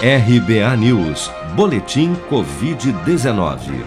RBA News, Boletim Covid-19.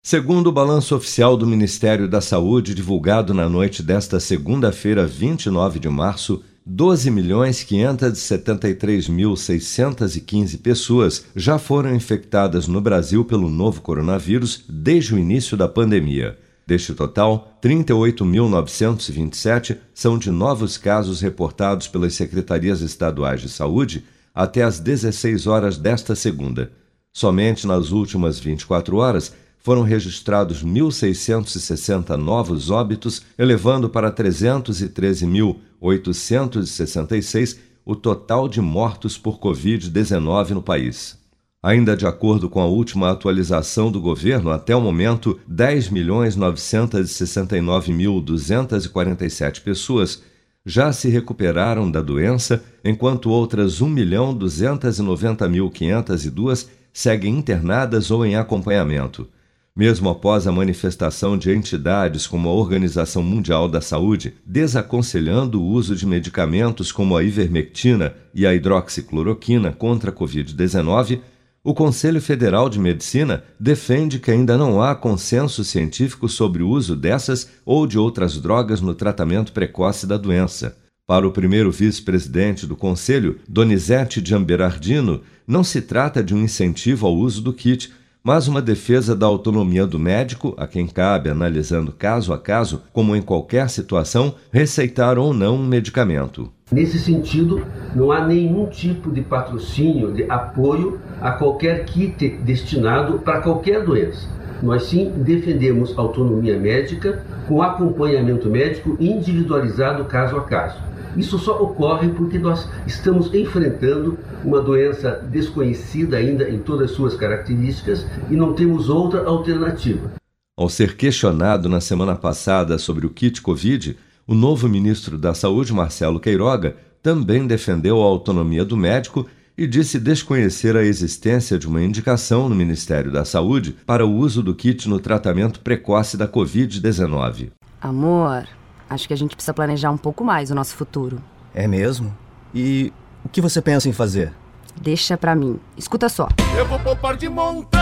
Segundo o balanço oficial do Ministério da Saúde, divulgado na noite desta segunda-feira, 29 de março, 12.573.615 pessoas já foram infectadas no Brasil pelo novo coronavírus desde o início da pandemia. Deste total, 38.927 são de novos casos reportados pelas secretarias estaduais de saúde até às 16 horas desta segunda. Somente nas últimas 24 horas foram registrados 1.660 novos óbitos, elevando para 313.866 o total de mortos por Covid-19 no país. Ainda de acordo com a última atualização do governo, até o momento, 10.969.247 pessoas já se recuperaram da doença, enquanto outras 1.290.502 seguem internadas ou em acompanhamento. Mesmo após a manifestação de entidades como a Organização Mundial da Saúde desaconselhando o uso de medicamentos como a ivermectina e a hidroxicloroquina contra a Covid-19, o Conselho Federal de Medicina defende que ainda não há consenso científico sobre o uso dessas ou de outras drogas no tratamento precoce da doença. Para o primeiro vice-presidente do Conselho, Donizete Giamberardino, não se trata de um incentivo ao uso do kit, mas uma defesa da autonomia do médico, a quem cabe, analisando caso a caso, como em qualquer situação, receitar ou não um medicamento. Nesse sentido, não há nenhum tipo de patrocínio, de apoio a qualquer kit destinado para qualquer doença. Nós sim defendemos autonomia médica com acompanhamento médico individualizado caso a caso. Isso só ocorre porque nós estamos enfrentando uma doença desconhecida ainda em todas as suas características e não temos outra alternativa. Ao ser questionado na semana passada sobre o kit Covid, o novo ministro da Saúde, Marcelo Queiroga, também defendeu a autonomia do médico e disse desconhecer a existência de uma indicação no Ministério da Saúde para o uso do kit no tratamento precoce da Covid-19. Amor, acho que a gente precisa planejar um pouco mais o nosso futuro. É mesmo? E o que você pensa em fazer? Deixa pra mim. Escuta só. Eu vou poupar de montão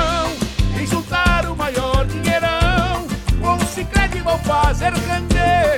e juntar o maior dinheirão. Com o Cicred vou fazer render